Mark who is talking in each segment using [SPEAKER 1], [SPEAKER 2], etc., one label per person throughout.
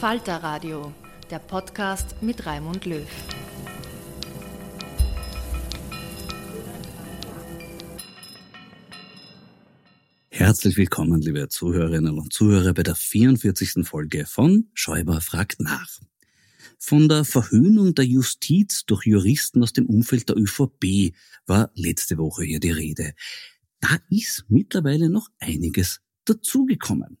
[SPEAKER 1] Falter Radio, der Podcast mit Raimund Löw.
[SPEAKER 2] Herzlich willkommen, liebe Zuhörerinnen und Zuhörer, bei der 44. Folge von Schäuber fragt nach. Von der Verhöhnung der Justiz durch Juristen aus dem Umfeld der ÖVP war letzte Woche hier die Rede. Da ist mittlerweile noch einiges dazugekommen.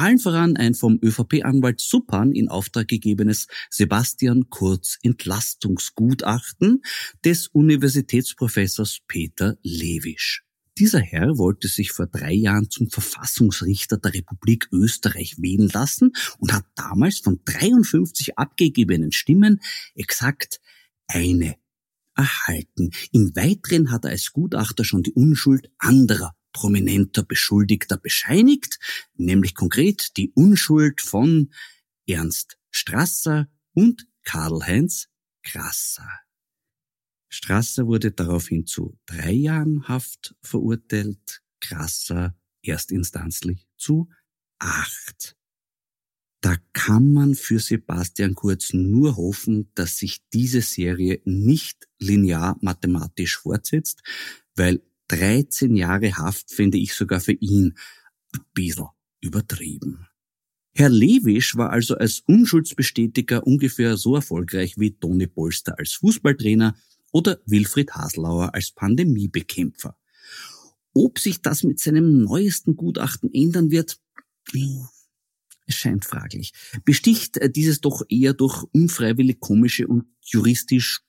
[SPEAKER 2] Allen voran ein vom ÖVP-Anwalt Suppan in Auftrag gegebenes Sebastian Kurz Entlastungsgutachten des Universitätsprofessors Peter Lewisch. Dieser Herr wollte sich vor drei Jahren zum Verfassungsrichter der Republik Österreich wählen lassen und hat damals von 53 abgegebenen Stimmen exakt eine erhalten. Im Weiteren hat er als Gutachter schon die Unschuld anderer prominenter Beschuldigter bescheinigt, nämlich konkret die Unschuld von Ernst Strasser und Karl-Heinz Grasser. Strasser wurde daraufhin zu drei Jahren Haft verurteilt, Grasser erstinstanzlich zu acht. Da kann man für Sebastian Kurz nur hoffen, dass sich diese Serie nicht linear mathematisch fortsetzt, weil 13 Jahre Haft finde ich sogar für ihn ein bisschen übertrieben. Herr Lewisch war also als Unschuldsbestätiger ungefähr so erfolgreich wie Toni Polster als Fußballtrainer oder Wilfried Haslauer als Pandemiebekämpfer. Ob sich das mit seinem neuesten Gutachten ändern wird, es scheint fraglich. Besticht äh, dieses doch eher durch unfreiwillig komische und juristisch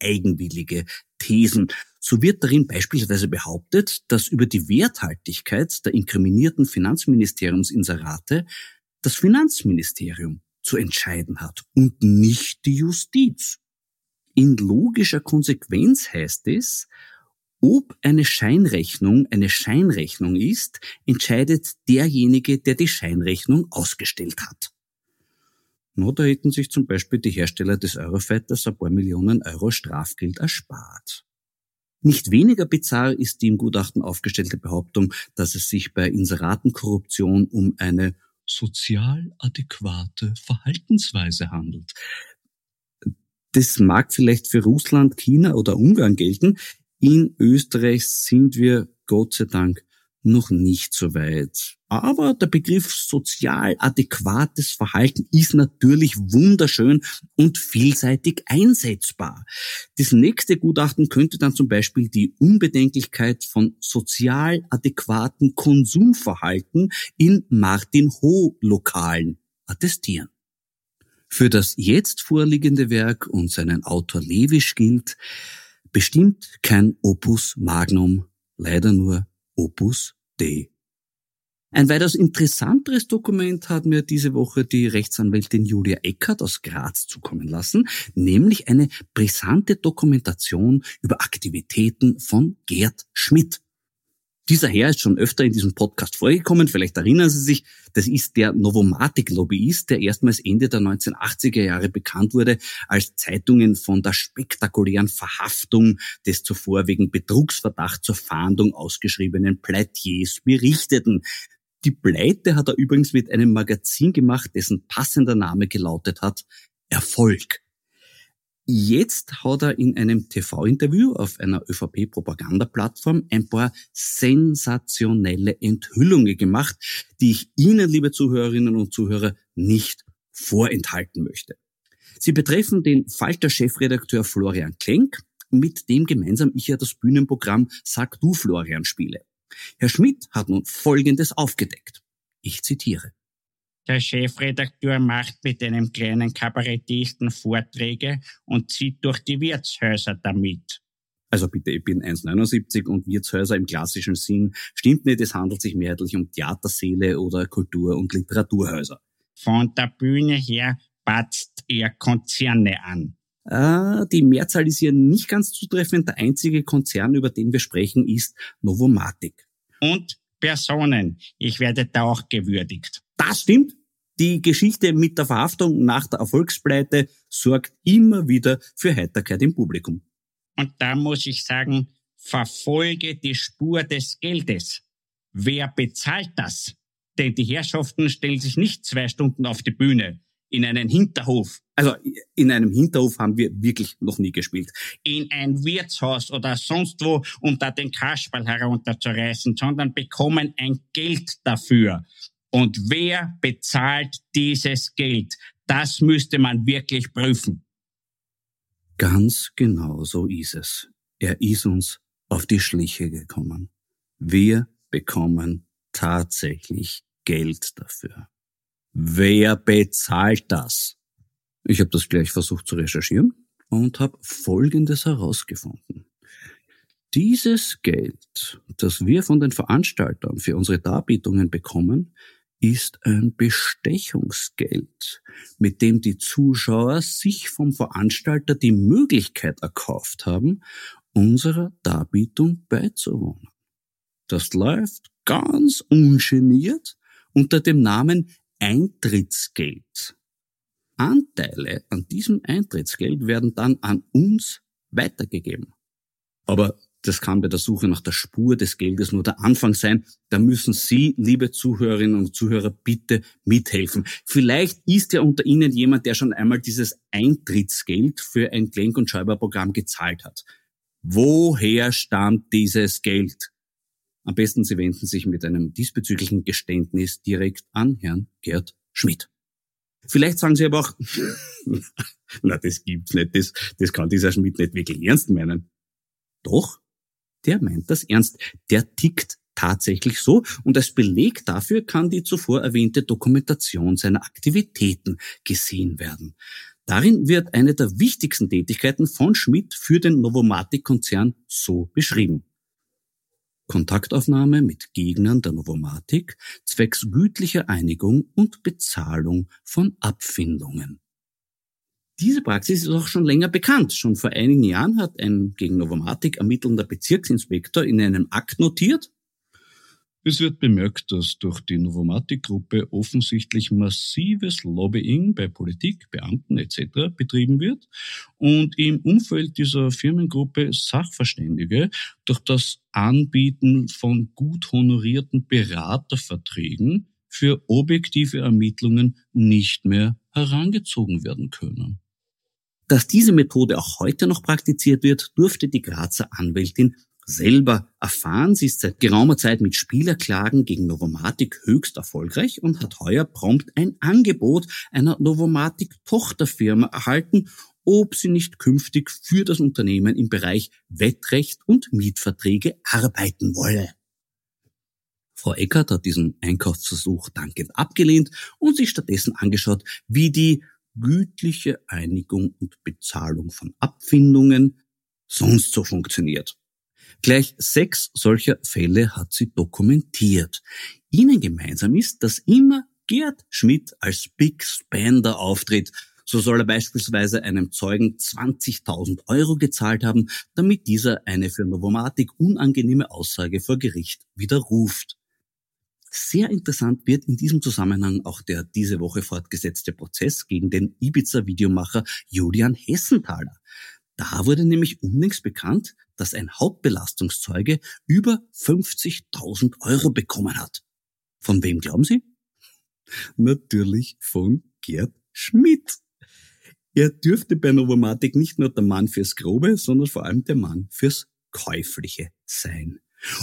[SPEAKER 2] eigenwillige Thesen. So wird darin beispielsweise behauptet, dass über die Werthaltigkeit der inkriminierten Finanzministeriumsinserate das Finanzministerium zu entscheiden hat und nicht die Justiz. In logischer Konsequenz heißt es, ob eine Scheinrechnung eine Scheinrechnung ist, entscheidet derjenige, der die Scheinrechnung ausgestellt hat. No, da hätten sich zum Beispiel die Hersteller des Eurofighters ein paar Millionen Euro Strafgeld erspart. Nicht weniger bizarr ist die im Gutachten aufgestellte Behauptung, dass es sich bei Inseratenkorruption um eine sozial adäquate Verhaltensweise handelt. Das mag vielleicht für Russland, China oder Ungarn gelten. In Österreich sind wir Gott sei Dank noch nicht so weit. Aber der Begriff sozial adäquates Verhalten ist natürlich wunderschön und vielseitig einsetzbar. Das nächste Gutachten könnte dann zum Beispiel die Unbedenklichkeit von sozial adäquaten Konsumverhalten in Martin-Ho-Lokalen attestieren. Für das jetzt vorliegende Werk und seinen Autor Lewisch gilt, bestimmt kein Opus Magnum, leider nur Opus Dei. Ein weitaus interessanteres Dokument hat mir diese Woche die Rechtsanwältin Julia Eckert aus Graz zukommen lassen, nämlich eine brisante Dokumentation über Aktivitäten von Gerd Schmidt. Dieser Herr ist schon öfter in diesem Podcast vorgekommen, vielleicht erinnern Sie sich, das ist der Novomatic-Lobbyist, der erstmals Ende der 1980er Jahre bekannt wurde, als Zeitungen von der spektakulären Verhaftung des zuvor wegen Betrugsverdacht zur Fahndung ausgeschriebenen Pleitiers berichteten. Die Pleite hat er übrigens mit einem Magazin gemacht, dessen passender Name gelautet hat Erfolg. Jetzt hat er in einem TV-Interview auf einer ÖVP-Propagandaplattform ein paar sensationelle Enthüllungen gemacht, die ich Ihnen, liebe Zuhörerinnen und Zuhörer, nicht vorenthalten möchte. Sie betreffen den Falter-Chefredakteur Florian Klenk, mit dem gemeinsam ich ja das Bühnenprogramm Sag du Florian spiele. Herr Schmidt hat nun Folgendes aufgedeckt. Ich zitiere.
[SPEAKER 3] Der Chefredakteur macht mit einem kleinen Kabarettisten Vorträge und zieht durch die Wirtshäuser damit.
[SPEAKER 2] Also bitte, ich bin 1,79 und Wirtshäuser im klassischen Sinn stimmt nicht. Es handelt sich mehrheitlich um Theatersäle oder Kultur- und Literaturhäuser.
[SPEAKER 3] Von der Bühne her batzt er Konzerne an.
[SPEAKER 2] Ah, die Mehrzahl ist hier nicht ganz zutreffend. Der einzige Konzern, über den wir sprechen, ist Novomatic.
[SPEAKER 3] Und Personen. Ich werde da auch gewürdigt.
[SPEAKER 2] Das stimmt. Die Geschichte mit der Verhaftung nach der Erfolgspleite sorgt immer wieder für Heiterkeit im Publikum.
[SPEAKER 3] Und da muss ich sagen, verfolge die Spur des Geldes. Wer bezahlt das? Denn die Herrschaften stellen sich nicht zwei Stunden auf die Bühne in einen Hinterhof.
[SPEAKER 2] Also in einem Hinterhof haben wir wirklich noch nie gespielt.
[SPEAKER 3] In ein Wirtshaus oder sonst wo, um da den Kasperl herunterzureißen, sondern bekommen ein Geld dafür. Und wer bezahlt dieses Geld? Das müsste man wirklich prüfen.
[SPEAKER 2] Ganz genau so ist es. Er ist uns auf die Schliche gekommen. Wir bekommen tatsächlich Geld dafür. Wer bezahlt das? Ich habe das gleich versucht zu recherchieren und habe Folgendes herausgefunden. Dieses Geld, das wir von den Veranstaltern für unsere Darbietungen bekommen, ist ein Bestechungsgeld, mit dem die Zuschauer sich vom Veranstalter die Möglichkeit erkauft haben, unserer Darbietung beizuwohnen. Das läuft ganz ungeniert unter dem Namen Eintrittsgeld. Anteile an diesem Eintrittsgeld werden dann an uns weitergegeben. Aber das kann bei der Suche nach der Spur des Geldes nur der Anfang sein. Da müssen Sie, liebe Zuhörerinnen und Zuhörer, bitte mithelfen. Vielleicht ist ja unter Ihnen jemand, der schon einmal dieses Eintrittsgeld für ein Klenk- und Schreiberprogramm gezahlt hat. Woher stammt dieses Geld? Am besten Sie wenden sich mit einem diesbezüglichen Geständnis direkt an Herrn Gerd Schmidt. Vielleicht sagen Sie aber auch, na, das gibt's nicht, das, das kann dieser Schmidt nicht wirklich ernst meinen. Doch, der meint das ernst. Der tickt tatsächlich so und als Beleg dafür kann die zuvor erwähnte Dokumentation seiner Aktivitäten gesehen werden. Darin wird eine der wichtigsten Tätigkeiten von Schmidt für den Novomatic-Konzern so beschrieben. Kontaktaufnahme mit Gegnern der Novomatik zwecks gütlicher Einigung und Bezahlung von Abfindungen. Diese Praxis ist auch schon länger bekannt. Schon vor einigen Jahren hat ein gegen Novomatik ermittelnder Bezirksinspektor in einem Akt notiert,
[SPEAKER 4] es wird bemerkt, dass durch die Novomatic-Gruppe offensichtlich massives Lobbying bei Politik, Beamten etc. betrieben wird und im Umfeld dieser Firmengruppe Sachverständige durch das Anbieten von gut honorierten Beraterverträgen für objektive Ermittlungen nicht mehr herangezogen werden können.
[SPEAKER 2] Dass diese Methode auch heute noch praktiziert wird, durfte die Grazer Anwältin selber erfahren. Sie ist seit geraumer Zeit mit Spielerklagen gegen Novomatic höchst erfolgreich und hat heuer prompt ein Angebot einer Novomatic-Tochterfirma erhalten, ob sie nicht künftig für das Unternehmen im Bereich Wettrecht und Mietverträge arbeiten wolle. Frau Eckert hat diesen Einkaufsversuch dankend abgelehnt und sich stattdessen angeschaut, wie die gütliche Einigung und Bezahlung von Abfindungen sonst so funktioniert. Gleich sechs solcher Fälle hat sie dokumentiert. Ihnen gemeinsam ist, dass immer Gerd Schmidt als Big Spender auftritt. So soll er beispielsweise einem Zeugen 20.000 Euro gezahlt haben, damit dieser eine für Novomatic unangenehme Aussage vor Gericht widerruft. Sehr interessant wird in diesem Zusammenhang auch der diese Woche fortgesetzte Prozess gegen den Ibiza-Videomacher Julian Hessenthaler. Da wurde nämlich unlängst bekannt, dass ein Hauptbelastungszeuge über 50.000 Euro bekommen hat. Von wem glauben Sie? Natürlich von Gerd Schmidt. Er dürfte bei Novomatic nicht nur der Mann fürs Grobe, sondern vor allem der Mann fürs Käufliche sein.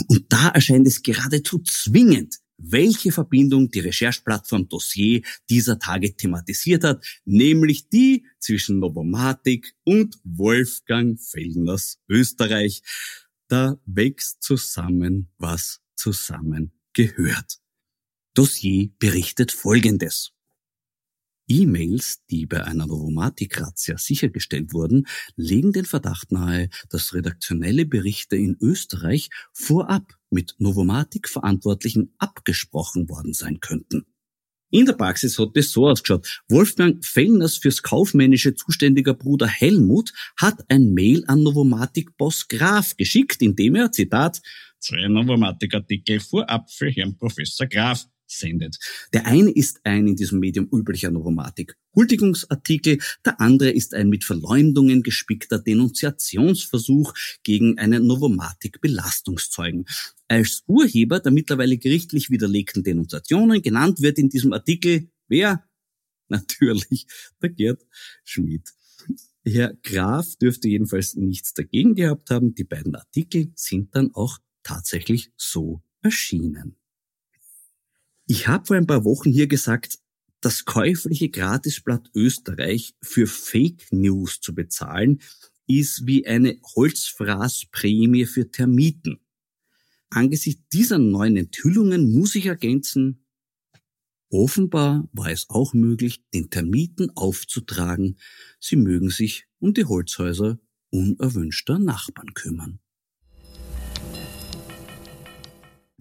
[SPEAKER 2] Und da erscheint es geradezu zwingend, welche Verbindung die Rechercheplattform Dossier dieser Tage thematisiert hat, nämlich die zwischen Novomatic und Wolfgang Fellners Österreich. Da wächst zusammen, was zusammen gehört. Dossier berichtet Folgendes. E-Mails, die bei einer Novomatic-Razzia sichergestellt wurden, legen den Verdacht nahe, dass redaktionelle Berichte in Österreich vorab mit Novomatic-Verantwortlichen abgesprochen worden sein könnten. In der Praxis hat es so ausgeschaut. Wolfgang Fellners fürs Kaufmännische zuständiger Bruder Helmut hat ein Mail an Novomatic-Boss Graf geschickt, in dem er, Zitat,
[SPEAKER 3] zwei Novomatic-Artikel vorab für Herrn Professor Graf
[SPEAKER 2] sendet. Der eine ist ein in diesem Medium üblicher Novomatik Huldigungsartikel, der andere ist ein mit Verleumdungen gespickter Denunziationsversuch gegen einen Novomatik Belastungszeugen. Als Urheber der mittlerweile gerichtlich widerlegten Denunziationen genannt wird in diesem Artikel wer? Natürlich der Gerd Schmidt. Herr Graf dürfte jedenfalls nichts dagegen gehabt haben. Die beiden Artikel sind dann auch tatsächlich so erschienen. Ich habe vor ein paar Wochen hier gesagt, das käufliche Gratisblatt Österreich für Fake News zu bezahlen, ist wie eine Holzfraßprämie für Termiten. Angesichts dieser neuen Enthüllungen muss ich ergänzen, offenbar war es auch möglich, den Termiten aufzutragen, sie mögen sich um die Holzhäuser unerwünschter Nachbarn kümmern.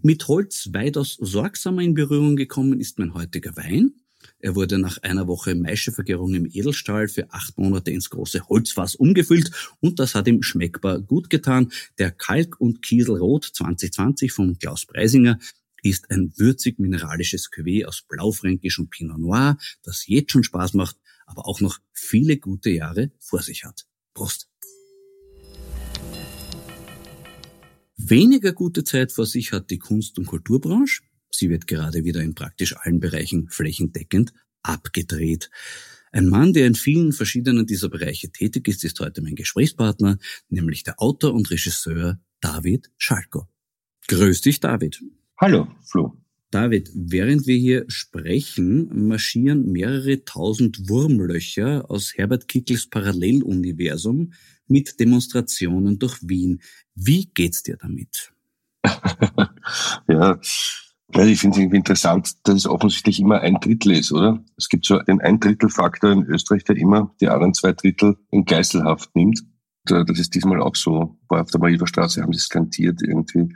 [SPEAKER 2] Mit Holz weitaus sorgsamer in Berührung gekommen ist mein heutiger Wein. Er wurde nach einer Woche Maischevergärung im Edelstahl für acht Monate ins große Holzfass umgefüllt und das hat ihm schmeckbar gut getan. Der Kalk- und Kieselrot 2020 von Klaus Preisinger ist ein würzig mineralisches Cuvée aus Blaufränkisch und Pinot Noir, das jetzt schon Spaß macht, aber auch noch viele gute Jahre vor sich hat. Prost! Weniger gute Zeit vor sich hat die Kunst- und Kulturbranche. Sie wird gerade wieder in praktisch allen Bereichen flächendeckend abgedreht. Ein Mann, der in vielen verschiedenen dieser Bereiche tätig ist, ist heute mein Gesprächspartner, nämlich der Autor und Regisseur David Schalko. Grüß dich, David.
[SPEAKER 5] Hallo, Flo.
[SPEAKER 2] David, während wir hier sprechen, marschieren mehrere tausend Wurmlöcher aus Herbert Kickels Paralleluniversum mit Demonstrationen durch Wien. Wie geht's dir damit?
[SPEAKER 5] ja, ich finde es irgendwie interessant, dass es offensichtlich immer ein Drittel ist, oder? Es gibt so den Ein-Drittel-Faktor in Österreich, der immer die anderen zwei Drittel in Geiselhaft nimmt. Das ist diesmal auch so. Auf der Mariederstraße haben sie skandiert, irgendwie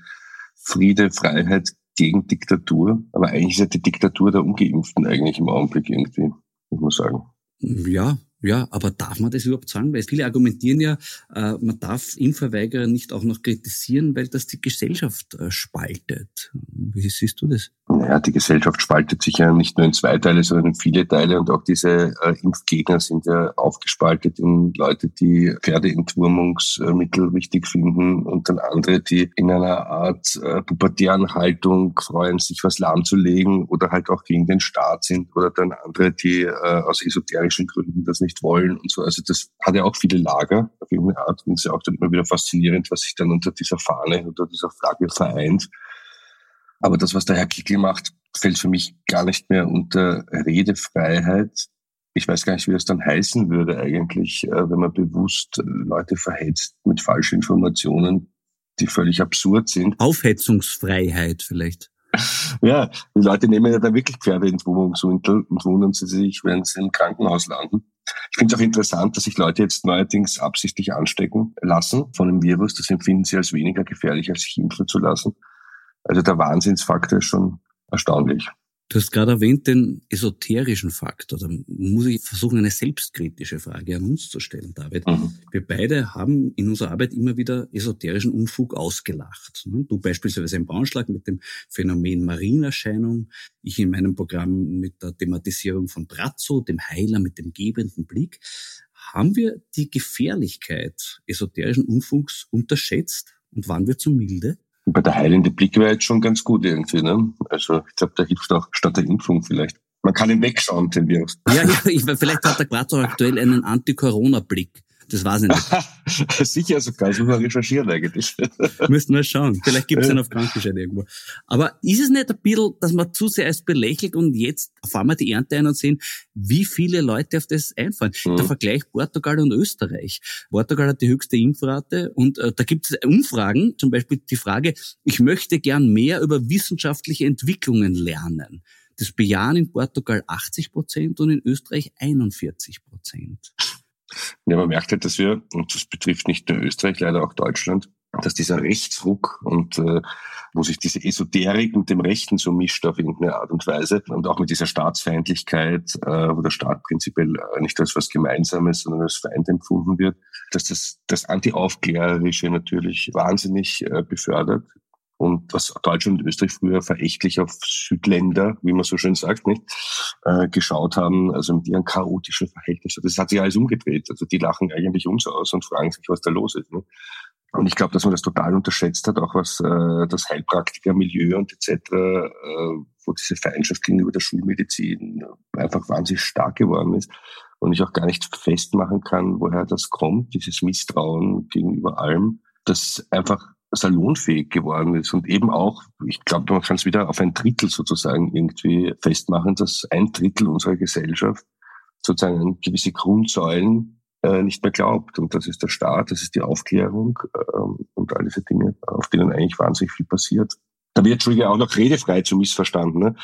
[SPEAKER 5] Friede, Freiheit gegen Diktatur. Aber eigentlich ist ja die Diktatur der Ungeimpften eigentlich im Augenblick irgendwie, muss man sagen.
[SPEAKER 2] Ja, ja, aber darf man das überhaupt sagen? Weil viele argumentieren ja, äh, man darf Impfverweigerer nicht auch noch kritisieren, weil das die Gesellschaft äh, spaltet. Wie siehst du das?
[SPEAKER 5] Naja, die Gesellschaft spaltet sich ja nicht nur in zwei Teile, sondern in viele Teile und auch diese äh, Impfgegner sind ja aufgespaltet in Leute, die Pferdeentwurmungsmittel wichtig finden und dann andere, die in einer Art äh, pubertären Haltung freuen, sich was lahmzulegen oder halt auch gegen den Staat sind oder dann andere, die äh, aus esoterischen Gründen das nicht wollen und so. Also das hat ja auch viele Lager auf irgendeine Art und es ist ja auch dann immer wieder faszinierend, was sich dann unter dieser Fahne, unter dieser Flagge vereint. Aber das, was der Herr Kickel macht, fällt für mich gar nicht mehr unter Redefreiheit. Ich weiß gar nicht, wie das dann heißen würde eigentlich, äh, wenn man bewusst äh, Leute verhetzt mit falschen Informationen, die völlig absurd sind.
[SPEAKER 2] Aufhetzungsfreiheit vielleicht.
[SPEAKER 5] Ja, die Leute nehmen ja da wirklich Pferdeentwurmungsmittel und wundern sie sich, wenn sie im Krankenhaus landen. Ich finde es auch interessant, dass sich Leute jetzt neuerdings absichtlich anstecken lassen von dem Virus. Das empfinden sie als weniger gefährlich, als sich impfen zu lassen. Also der Wahnsinnsfaktor ist schon erstaunlich.
[SPEAKER 2] Du hast gerade erwähnt den esoterischen Faktor. Da muss ich versuchen, eine selbstkritische Frage an uns zu stellen, David. Mhm. Wir beide haben in unserer Arbeit immer wieder esoterischen Unfug ausgelacht. Du beispielsweise im Braunschlag mit dem Phänomen Marienerscheinung, ich in meinem Programm mit der Thematisierung von Brazzo, dem Heiler mit dem gebenden Blick. Haben wir die Gefährlichkeit esoterischen Unfugs unterschätzt und waren wir zu milde?
[SPEAKER 5] Bei der heilende Blick wäre jetzt schon ganz gut irgendwie. Ne? Also ich glaube, da hilft auch statt der Impfung vielleicht. Man kann ihn wegschauen, den Virus.
[SPEAKER 2] Ja, ja ich, vielleicht hat der Quarzo aktuell einen Anti-Corona-Blick. Das weiß ich
[SPEAKER 5] nicht. Sicher sogar, das muss man recherchieren eigentlich.
[SPEAKER 2] Müssten wir schauen. Vielleicht gibt es einen auf Krankenschein irgendwo. Aber ist es nicht ein bisschen, dass man zu sehr als belächelt und jetzt fahren wir die Ernte ein und sehen, wie viele Leute auf das einfallen? Mhm. Der Vergleich Portugal und Österreich. Portugal hat die höchste Impfrate und äh, da gibt es Umfragen, zum Beispiel die Frage, ich möchte gern mehr über wissenschaftliche Entwicklungen lernen. Das bejahen in Portugal 80 Prozent und in Österreich 41 Prozent.
[SPEAKER 5] Ja, man merkt halt, dass wir, und das betrifft nicht nur Österreich, leider auch Deutschland, dass dieser Rechtsruck und äh, wo sich diese Esoterik mit dem Rechten so mischt auf irgendeine Art und Weise und auch mit dieser Staatsfeindlichkeit, äh, wo der Staat prinzipiell äh, nicht als was Gemeinsames, sondern als Feind empfunden wird, dass das das Anti-Aufklärerische natürlich wahnsinnig äh, befördert und was Deutschland und Österreich früher verächtlich auf Südländer, wie man so schön sagt, nicht, äh, geschaut haben, also mit ihren chaotischen Verhältnissen. Das hat sich alles umgedreht. Also die lachen eigentlich uns aus und fragen sich, was da los ist. Ne? Und ich glaube, dass man das total unterschätzt hat, auch was äh, das Heilpraktikermilieu und etc., äh, wo diese Feindschaft gegenüber der Schulmedizin einfach wahnsinnig stark geworden ist. Und ich auch gar nicht festmachen kann, woher das kommt, dieses Misstrauen gegenüber allem, das einfach salonfähig geworden ist und eben auch, ich glaube, man kann es wieder auf ein Drittel sozusagen irgendwie festmachen, dass ein Drittel unserer Gesellschaft sozusagen gewisse Grundsäulen äh, nicht mehr glaubt. Und das ist der Staat, das ist die Aufklärung ähm, und all diese Dinge, auf denen eigentlich wahnsinnig viel passiert. Da wird, Entschuldige, auch noch redefrei zu missverstanden. Ne?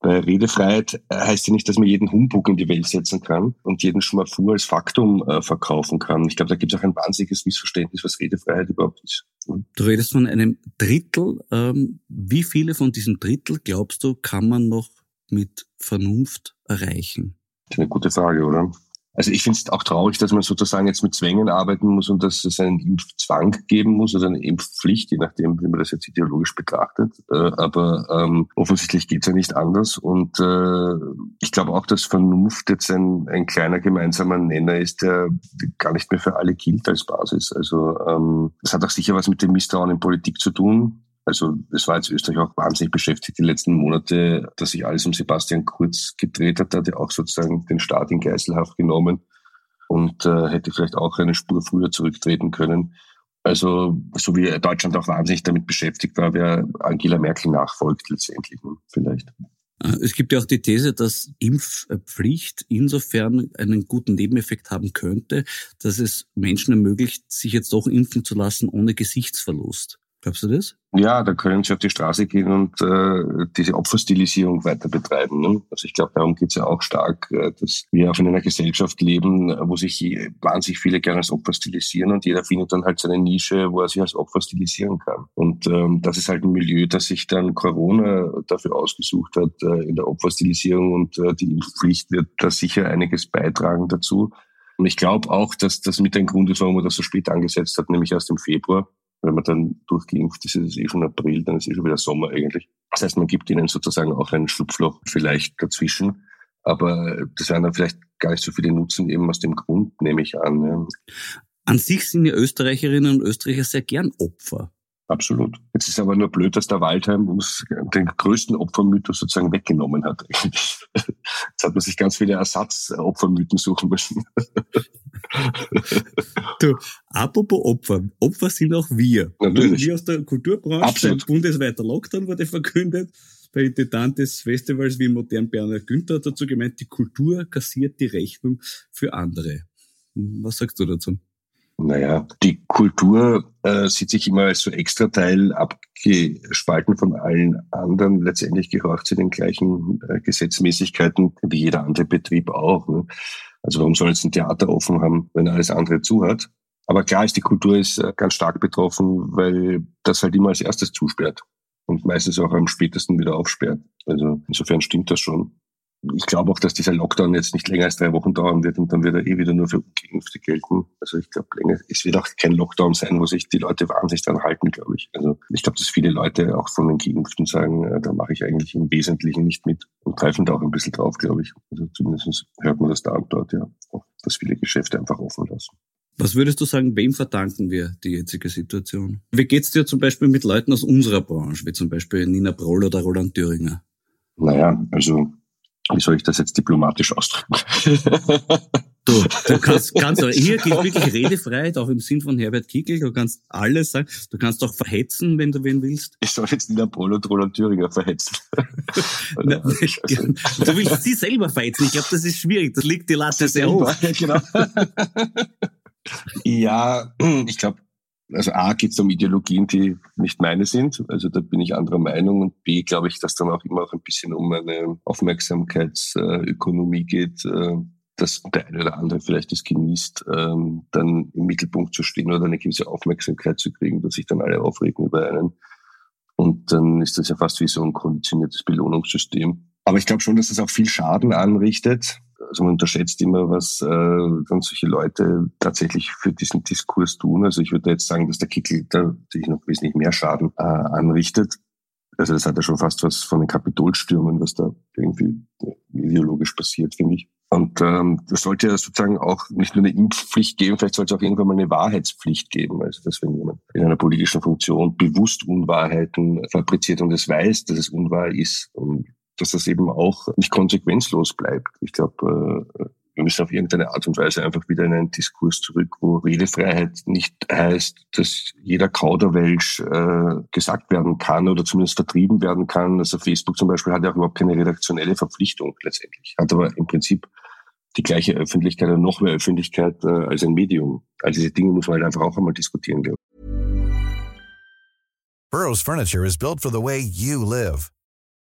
[SPEAKER 5] Weil Redefreiheit heißt ja nicht, dass man jeden Humbug in die Welt setzen kann und jeden Schmafu als Faktum äh, verkaufen kann. Ich glaube, da gibt es auch ein wahnsinniges Missverständnis, was Redefreiheit überhaupt ist.
[SPEAKER 2] Du redest von einem Drittel. Ähm, wie viele von diesen Drittel, glaubst du, kann man noch mit Vernunft erreichen?
[SPEAKER 5] Das ist eine gute Frage, oder? Also ich finde es auch traurig, dass man sozusagen jetzt mit Zwängen arbeiten muss und dass es einen Impfzwang geben muss oder eine Impfpflicht, je nachdem, wie man das jetzt ideologisch betrachtet. Äh, aber ähm, offensichtlich geht es ja nicht anders. Und äh, ich glaube auch, dass Vernunft jetzt ein, ein kleiner gemeinsamer Nenner ist, der gar nicht mehr für alle gilt als Basis. Also ähm, das hat auch sicher was mit dem Misstrauen in Politik zu tun. Also es war jetzt Österreich auch wahnsinnig beschäftigt die letzten Monate, dass sich alles um Sebastian Kurz gedreht hat. Da hat er auch sozusagen den Staat in Geiselhaft genommen und äh, hätte vielleicht auch eine Spur früher zurücktreten können. Also so wie Deutschland auch wahnsinnig damit beschäftigt war, wer Angela Merkel nachfolgt letztendlich ne, vielleicht.
[SPEAKER 2] Äh, es gibt ja auch die These, dass Impfpflicht insofern einen guten Nebeneffekt haben könnte, dass es Menschen ermöglicht, sich jetzt doch impfen zu lassen ohne Gesichtsverlust. Glaubst du das?
[SPEAKER 5] Ja, da können sie auf die Straße gehen und äh, diese Opferstilisierung weiter betreiben. Ne? Also ich glaube, darum geht es ja auch stark, äh, dass wir auch in einer Gesellschaft leben, wo sich wahnsinnig viele gerne als Opfer stilisieren und jeder findet dann halt seine Nische, wo er sich als Opfer stilisieren kann. Und ähm, das ist halt ein Milieu, das sich dann Corona dafür ausgesucht hat äh, in der Opferstilisierung und äh, die Impfpflicht wird da sicher einiges beitragen dazu. Und ich glaube auch, dass das mit ein Grund ist, warum man das so spät angesetzt hat, nämlich erst im Februar wenn man dann durchgeimpft ist, ist es eh schon April, dann ist es eh schon wieder Sommer eigentlich. Das heißt, man gibt ihnen sozusagen auch ein Schlupfloch vielleicht dazwischen. Aber das werden dann vielleicht gar nicht so viele nutzen, eben aus dem Grund, nehme ich an. Ja.
[SPEAKER 2] An sich sind ja Österreicherinnen und Österreicher sehr gern Opfer.
[SPEAKER 5] Absolut. Jetzt ist aber nur blöd, dass der Waldheim uns den größten Opfermythos sozusagen weggenommen hat. Jetzt hat man sich ganz viele Ersatzopfermythen suchen müssen.
[SPEAKER 2] du, apropos Opfer. Opfer sind auch wir. Natürlich. Wir aus der Kulturbranche. Absolut. Bundesweiter Lockdown wurde verkündet. Bei Intendanten des Festivals wie modern Bernhard Günther hat dazu gemeint, die Kultur kassiert die Rechnung für andere. Was sagst du dazu?
[SPEAKER 5] Naja, die Kultur äh, sieht sich immer als so Extrateil abgespalten von allen anderen. Letztendlich gehorcht sie den gleichen äh, Gesetzmäßigkeiten wie jeder andere Betrieb auch. Ne? Also warum soll jetzt ein Theater offen haben, wenn alles andere zu hat? Aber klar ist, die Kultur ist äh, ganz stark betroffen, weil das halt immer als erstes zusperrt und meistens auch am spätesten wieder aufsperrt. Also insofern stimmt das schon ich glaube auch, dass dieser Lockdown jetzt nicht länger als drei Wochen dauern wird und dann wird er eh wieder nur für Ungeimpfte gelten. Also ich glaube, es wird auch kein Lockdown sein, wo sich die Leute wahnsinnig dran halten, glaube ich. Also ich glaube, dass viele Leute auch von den Geimpften sagen, äh, da mache ich eigentlich im Wesentlichen nicht mit und greifen da auch ein bisschen drauf, glaube ich. Also zumindest hört man das da und dort, ja, auch, dass viele Geschäfte einfach offen lassen.
[SPEAKER 2] Was würdest du sagen, wem verdanken wir die jetzige Situation? Wie geht's dir zum Beispiel mit Leuten aus unserer Branche, wie zum Beispiel Nina Broll oder Roland Thüringer?
[SPEAKER 5] Naja, also wie soll ich das jetzt diplomatisch ausdrücken?
[SPEAKER 2] Du, du kannst, kannst hier gilt wirklich Redefreiheit, auch im Sinn von Herbert Kickl, du kannst alles sagen, du kannst auch verhetzen, wenn du wen willst.
[SPEAKER 5] Ich soll jetzt nicht Apollo und Roland Thüringer verhetzen.
[SPEAKER 2] Na, du willst sie selber verhetzen, ich glaube, das ist schwierig, das liegt die Latte sehr hoch.
[SPEAKER 5] Genau. ja, ich glaube, also A geht es um Ideologien, die nicht meine sind. Also da bin ich anderer Meinung. Und B glaube ich, dass dann auch immer auch ein bisschen um eine Aufmerksamkeitsökonomie geht, äh, dass der eine oder andere vielleicht es genießt, ähm, dann im Mittelpunkt zu stehen oder eine gewisse Aufmerksamkeit zu kriegen, dass sich dann alle aufregen über einen. Und dann ist das ja fast wie so ein konditioniertes Belohnungssystem. Aber ich glaube schon, dass das auch viel Schaden anrichtet also man unterschätzt immer, was äh, dann solche Leute tatsächlich für diesen Diskurs tun. Also ich würde jetzt sagen, dass der Kickel da sich noch wesentlich mehr Schaden äh, anrichtet. Also das hat ja schon fast was von den Kapitolstürmen, was da irgendwie ideologisch passiert, finde ich. Und ähm, das sollte ja sozusagen auch nicht nur eine Impfpflicht geben, vielleicht sollte es auch irgendwann mal eine Wahrheitspflicht geben. Also dass wenn jemand in einer politischen Funktion bewusst Unwahrheiten fabriziert und es weiß, dass es unwahr ist und dass das eben auch nicht konsequenzlos bleibt. Ich glaube, äh, wir müssen auf irgendeine Art und Weise einfach wieder in einen Diskurs zurück, wo Redefreiheit nicht heißt, dass jeder Kauderwelsch äh, gesagt werden kann oder zumindest vertrieben werden kann. Also Facebook zum Beispiel hat ja auch überhaupt keine redaktionelle Verpflichtung letztendlich, hat aber im Prinzip die gleiche Öffentlichkeit oder noch mehr Öffentlichkeit äh, als ein Medium. Also diese Dinge muss man halt einfach auch einmal diskutieren.
[SPEAKER 6] Burroughs Furniture is built for the way you live.